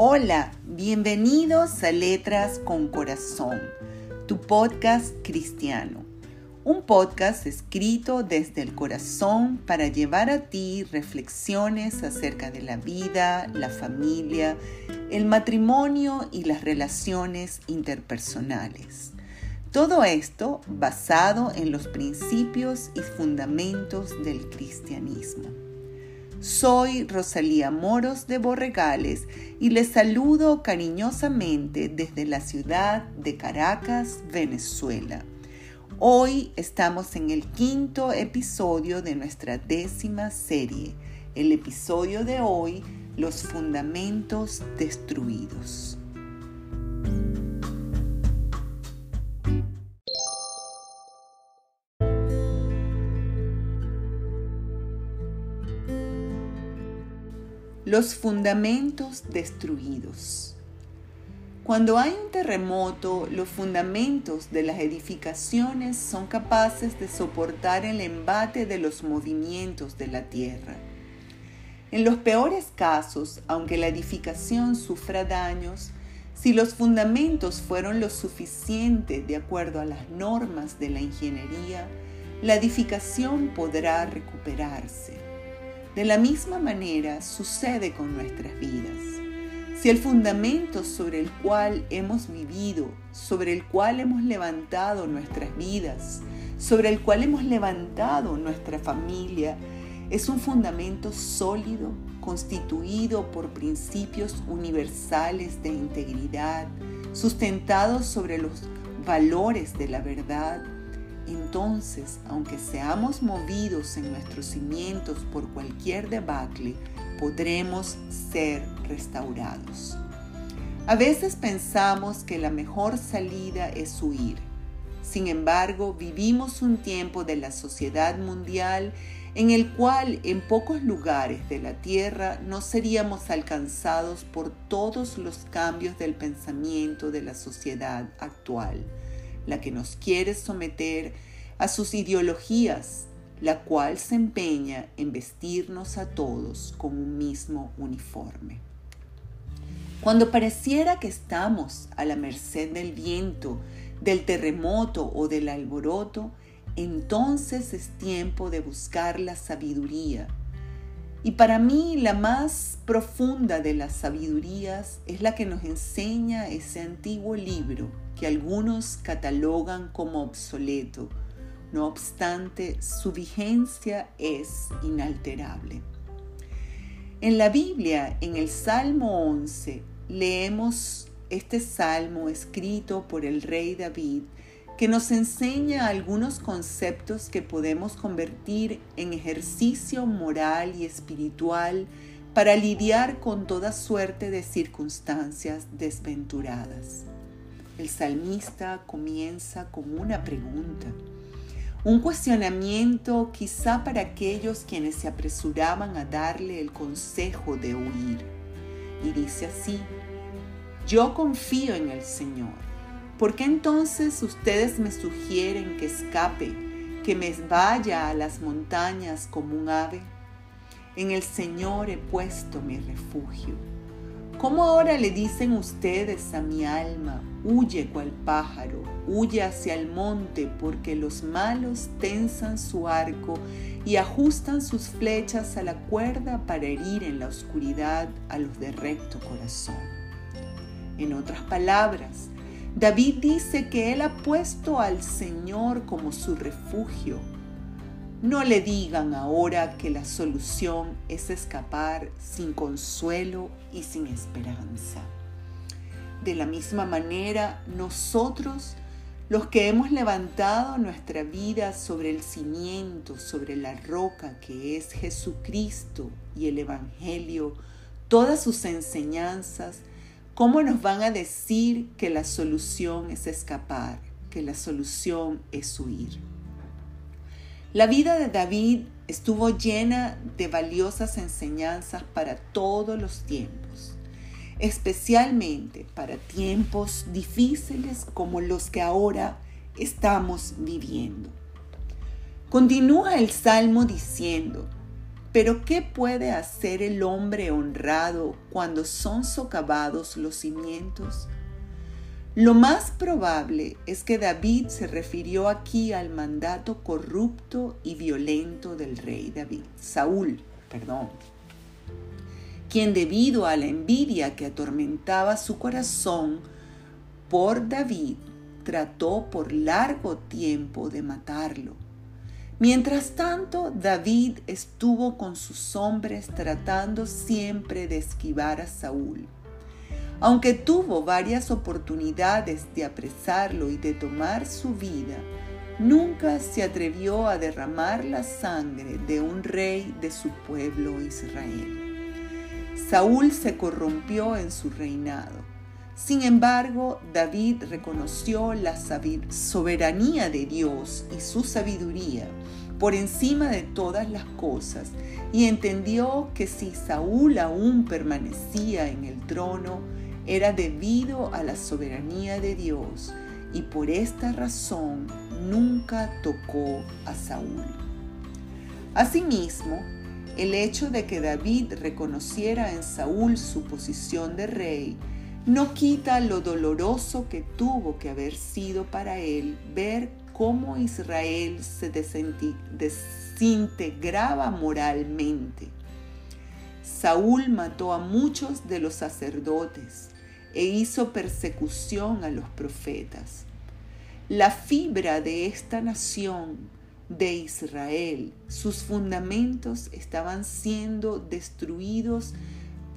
Hola, bienvenidos a Letras con Corazón, tu podcast cristiano. Un podcast escrito desde el corazón para llevar a ti reflexiones acerca de la vida, la familia, el matrimonio y las relaciones interpersonales. Todo esto basado en los principios y fundamentos del cristianismo. Soy Rosalía Moros de Borregales y les saludo cariñosamente desde la ciudad de Caracas, Venezuela. Hoy estamos en el quinto episodio de nuestra décima serie. El episodio de hoy, Los Fundamentos Destruidos. Los fundamentos destruidos. Cuando hay un terremoto, los fundamentos de las edificaciones son capaces de soportar el embate de los movimientos de la tierra. En los peores casos, aunque la edificación sufra daños, si los fundamentos fueron lo suficiente de acuerdo a las normas de la ingeniería, la edificación podrá recuperarse. De la misma manera sucede con nuestras vidas. Si el fundamento sobre el cual hemos vivido, sobre el cual hemos levantado nuestras vidas, sobre el cual hemos levantado nuestra familia, es un fundamento sólido, constituido por principios universales de integridad, sustentados sobre los valores de la verdad, entonces, aunque seamos movidos en nuestros cimientos por cualquier debacle, podremos ser restaurados. A veces pensamos que la mejor salida es huir. Sin embargo, vivimos un tiempo de la sociedad mundial en el cual en pocos lugares de la tierra no seríamos alcanzados por todos los cambios del pensamiento de la sociedad actual la que nos quiere someter a sus ideologías, la cual se empeña en vestirnos a todos con un mismo uniforme. Cuando pareciera que estamos a la merced del viento, del terremoto o del alboroto, entonces es tiempo de buscar la sabiduría. Y para mí la más profunda de las sabidurías es la que nos enseña ese antiguo libro que algunos catalogan como obsoleto. No obstante, su vigencia es inalterable. En la Biblia, en el Salmo 11, leemos este salmo escrito por el rey David que nos enseña algunos conceptos que podemos convertir en ejercicio moral y espiritual para lidiar con toda suerte de circunstancias desventuradas. El salmista comienza con una pregunta, un cuestionamiento quizá para aquellos quienes se apresuraban a darle el consejo de huir. Y dice así, yo confío en el Señor. ¿Por qué entonces ustedes me sugieren que escape, que me vaya a las montañas como un ave? En el Señor he puesto mi refugio. ¿Cómo ahora le dicen ustedes a mi alma, huye cual pájaro, huye hacia el monte, porque los malos tensan su arco y ajustan sus flechas a la cuerda para herir en la oscuridad a los de recto corazón? En otras palabras, David dice que él ha puesto al Señor como su refugio no le digan ahora que la solución es escapar sin consuelo y sin esperanza. De la misma manera, nosotros, los que hemos levantado nuestra vida sobre el cimiento, sobre la roca que es Jesucristo y el Evangelio, todas sus enseñanzas, ¿cómo nos van a decir que la solución es escapar, que la solución es huir? La vida de David estuvo llena de valiosas enseñanzas para todos los tiempos, especialmente para tiempos difíciles como los que ahora estamos viviendo. Continúa el Salmo diciendo, Pero ¿qué puede hacer el hombre honrado cuando son socavados los cimientos? Lo más probable es que David se refirió aquí al mandato corrupto y violento del rey David, Saúl, perdón, quien debido a la envidia que atormentaba su corazón por David, trató por largo tiempo de matarlo. Mientras tanto, David estuvo con sus hombres tratando siempre de esquivar a Saúl. Aunque tuvo varias oportunidades de apresarlo y de tomar su vida, nunca se atrevió a derramar la sangre de un rey de su pueblo Israel. Saúl se corrompió en su reinado. Sin embargo, David reconoció la soberanía de Dios y su sabiduría por encima de todas las cosas y entendió que si Saúl aún permanecía en el trono, era debido a la soberanía de Dios y por esta razón nunca tocó a Saúl. Asimismo, el hecho de que David reconociera en Saúl su posición de rey no quita lo doloroso que tuvo que haber sido para él ver cómo Israel se desintegraba moralmente. Saúl mató a muchos de los sacerdotes, e hizo persecución a los profetas. La fibra de esta nación de Israel, sus fundamentos estaban siendo destruidos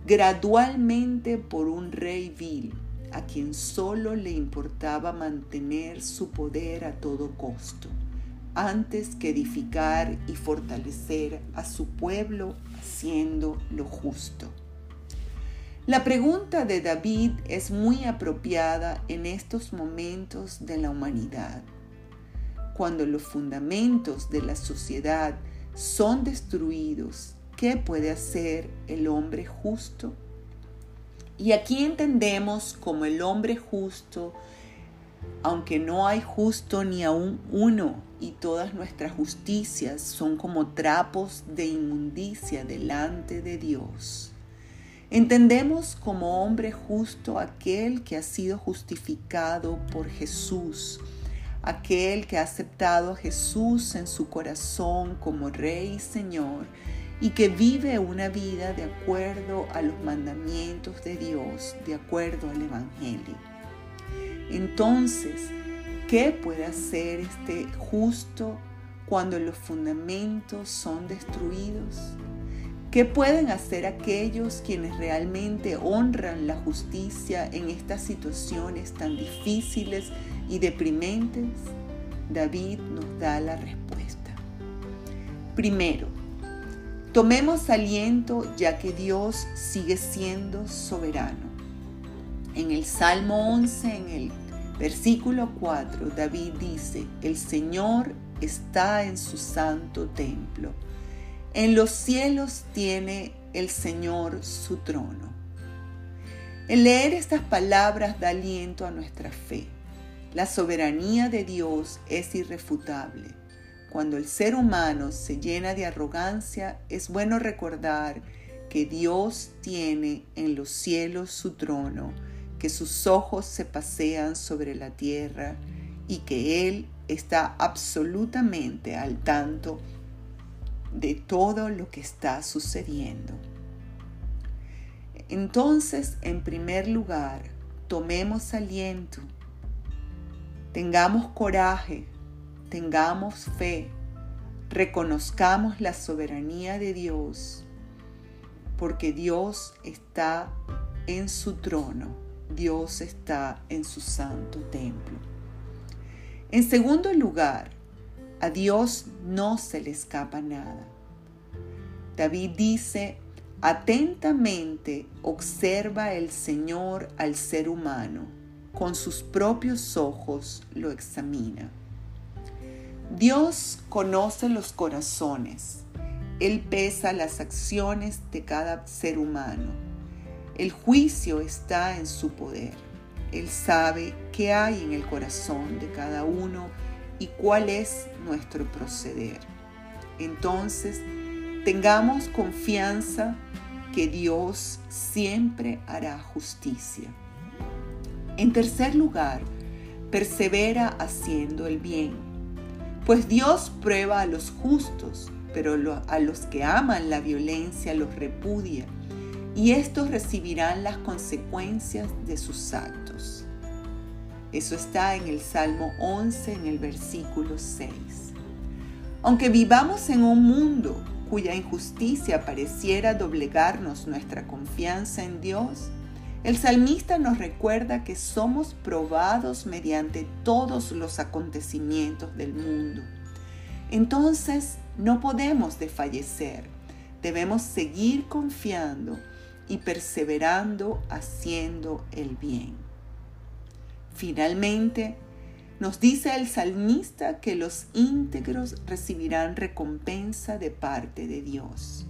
gradualmente por un rey vil, a quien solo le importaba mantener su poder a todo costo, antes que edificar y fortalecer a su pueblo haciendo lo justo. La pregunta de David es muy apropiada en estos momentos de la humanidad. Cuando los fundamentos de la sociedad son destruidos, ¿qué puede hacer el hombre justo? Y aquí entendemos como el hombre justo, aunque no hay justo ni aún uno, y todas nuestras justicias son como trapos de inmundicia delante de Dios. Entendemos como hombre justo aquel que ha sido justificado por Jesús, aquel que ha aceptado a Jesús en su corazón como Rey y Señor y que vive una vida de acuerdo a los mandamientos de Dios, de acuerdo al Evangelio. Entonces, ¿qué puede hacer este justo cuando los fundamentos son destruidos? ¿Qué pueden hacer aquellos quienes realmente honran la justicia en estas situaciones tan difíciles y deprimentes? David nos da la respuesta. Primero, tomemos aliento ya que Dios sigue siendo soberano. En el Salmo 11, en el versículo 4, David dice, el Señor está en su santo templo en los cielos tiene el Señor su trono. El leer estas palabras da aliento a nuestra fe. La soberanía de Dios es irrefutable. Cuando el ser humano se llena de arrogancia, es bueno recordar que Dios tiene en los cielos su trono, que sus ojos se pasean sobre la tierra y que Él está absolutamente al tanto de todo lo que está sucediendo. Entonces, en primer lugar, tomemos aliento, tengamos coraje, tengamos fe, reconozcamos la soberanía de Dios, porque Dios está en su trono, Dios está en su santo templo. En segundo lugar, a Dios no se le escapa nada. David dice, atentamente observa el Señor al ser humano, con sus propios ojos lo examina. Dios conoce los corazones, Él pesa las acciones de cada ser humano. El juicio está en su poder. Él sabe qué hay en el corazón de cada uno y cuál es nuestro proceder. Entonces, tengamos confianza que Dios siempre hará justicia. En tercer lugar, persevera haciendo el bien, pues Dios prueba a los justos, pero a los que aman la violencia los repudia, y estos recibirán las consecuencias de sus actos. Eso está en el Salmo 11, en el versículo 6. Aunque vivamos en un mundo cuya injusticia pareciera doblegarnos nuestra confianza en Dios, el salmista nos recuerda que somos probados mediante todos los acontecimientos del mundo. Entonces no podemos desfallecer, debemos seguir confiando y perseverando haciendo el bien. Finalmente, nos dice el salmista que los íntegros recibirán recompensa de parte de Dios.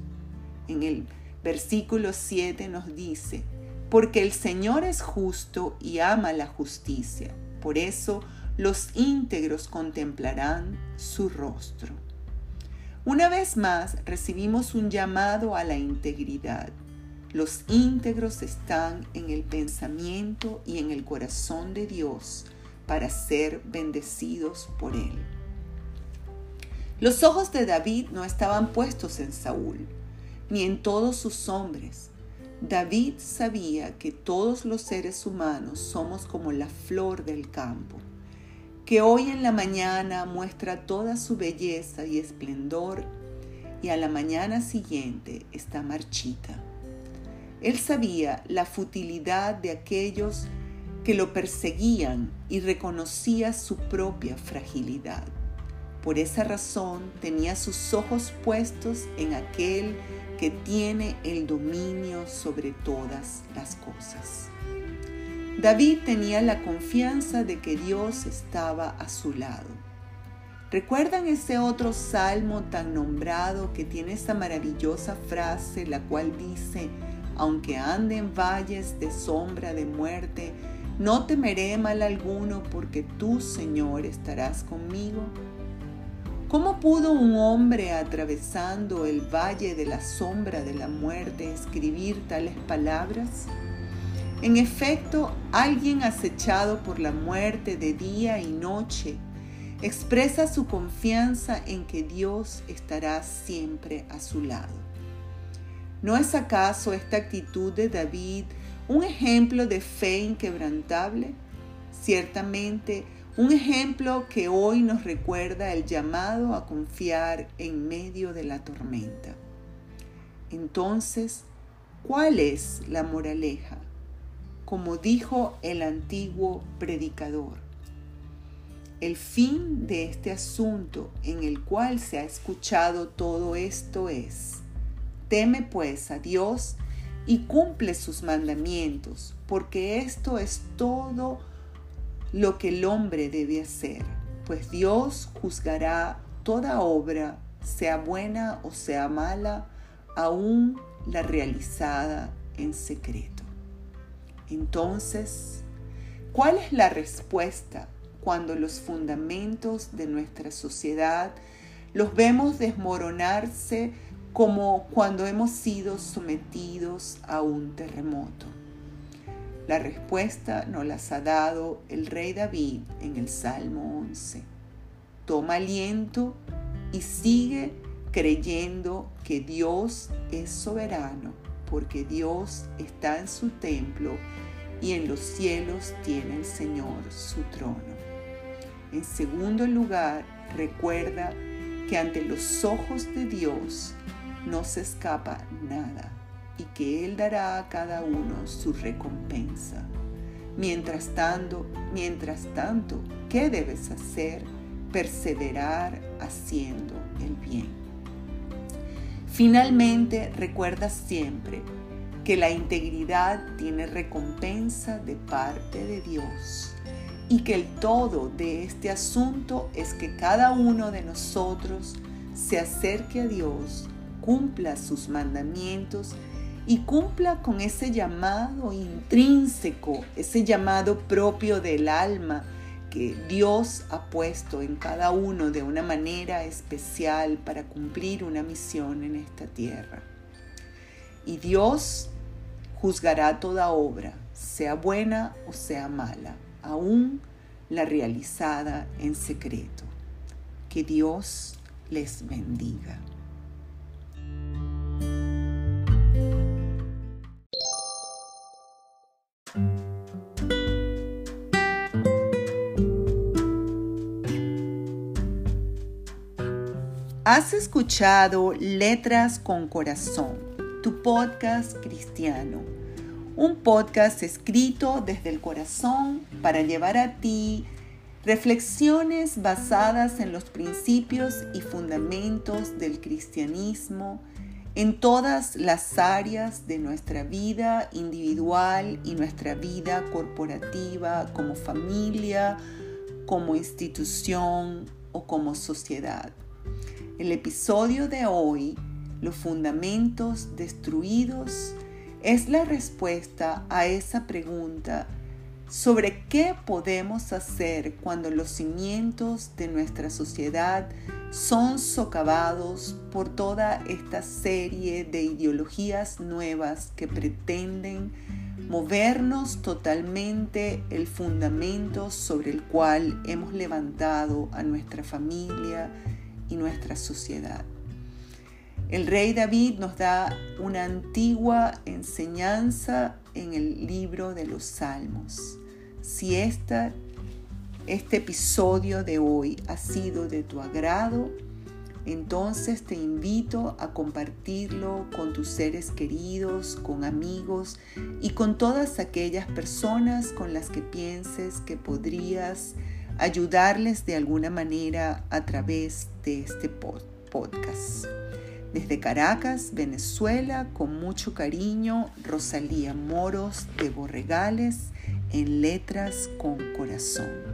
En el versículo 7 nos dice, porque el Señor es justo y ama la justicia. Por eso los íntegros contemplarán su rostro. Una vez más recibimos un llamado a la integridad. Los íntegros están en el pensamiento y en el corazón de Dios para ser bendecidos por él. Los ojos de David no estaban puestos en Saúl, ni en todos sus hombres. David sabía que todos los seres humanos somos como la flor del campo, que hoy en la mañana muestra toda su belleza y esplendor y a la mañana siguiente está marchita. Él sabía la futilidad de aquellos que lo perseguían y reconocía su propia fragilidad. Por esa razón tenía sus ojos puestos en aquel que tiene el dominio sobre todas las cosas. David tenía la confianza de que Dios estaba a su lado. ¿Recuerdan ese otro salmo tan nombrado que tiene esa maravillosa frase la cual dice, aunque ande en valles de sombra de muerte, no temeré mal alguno porque tú, Señor, estarás conmigo. ¿Cómo pudo un hombre atravesando el valle de la sombra de la muerte escribir tales palabras? En efecto, alguien acechado por la muerte de día y noche expresa su confianza en que Dios estará siempre a su lado. ¿No es acaso esta actitud de David un ejemplo de fe inquebrantable, ciertamente un ejemplo que hoy nos recuerda el llamado a confiar en medio de la tormenta. Entonces, ¿cuál es la moraleja? Como dijo el antiguo predicador, el fin de este asunto en el cual se ha escuchado todo esto es, teme pues a Dios y cumple sus mandamientos, porque esto es todo lo que el hombre debe hacer, pues Dios juzgará toda obra, sea buena o sea mala, aún la realizada en secreto. Entonces, ¿cuál es la respuesta cuando los fundamentos de nuestra sociedad los vemos desmoronarse como cuando hemos sido sometidos a un terremoto. La respuesta nos las ha dado el rey David en el Salmo 11. Toma aliento y sigue creyendo que Dios es soberano, porque Dios está en su templo y en los cielos tiene el Señor su trono. En segundo lugar, recuerda que ante los ojos de Dios no se escapa nada y que Él dará a cada uno su recompensa. Mientras tanto, mientras tanto, ¿qué debes hacer? Perseverar haciendo el bien. Finalmente, recuerda siempre que la integridad tiene recompensa de parte de Dios y que el todo de este asunto es que cada uno de nosotros se acerque a Dios cumpla sus mandamientos y cumpla con ese llamado intrínseco, ese llamado propio del alma que Dios ha puesto en cada uno de una manera especial para cumplir una misión en esta tierra. Y Dios juzgará toda obra, sea buena o sea mala, aún la realizada en secreto. Que Dios les bendiga. Has escuchado Letras con Corazón, tu podcast cristiano. Un podcast escrito desde el corazón para llevar a ti reflexiones basadas en los principios y fundamentos del cristianismo en todas las áreas de nuestra vida individual y nuestra vida corporativa como familia, como institución o como sociedad. El episodio de hoy, Los fundamentos destruidos, es la respuesta a esa pregunta sobre qué podemos hacer cuando los cimientos de nuestra sociedad son socavados por toda esta serie de ideologías nuevas que pretenden movernos totalmente el fundamento sobre el cual hemos levantado a nuestra familia y nuestra sociedad. El rey David nos da una antigua enseñanza en el libro de los Salmos. Si esta, este episodio de hoy ha sido de tu agrado, entonces te invito a compartirlo con tus seres queridos, con amigos y con todas aquellas personas con las que pienses que podrías ayudarles de alguna manera a través de este podcast. Desde Caracas, Venezuela, con mucho cariño, Rosalía Moros de Borregales en Letras con Corazón.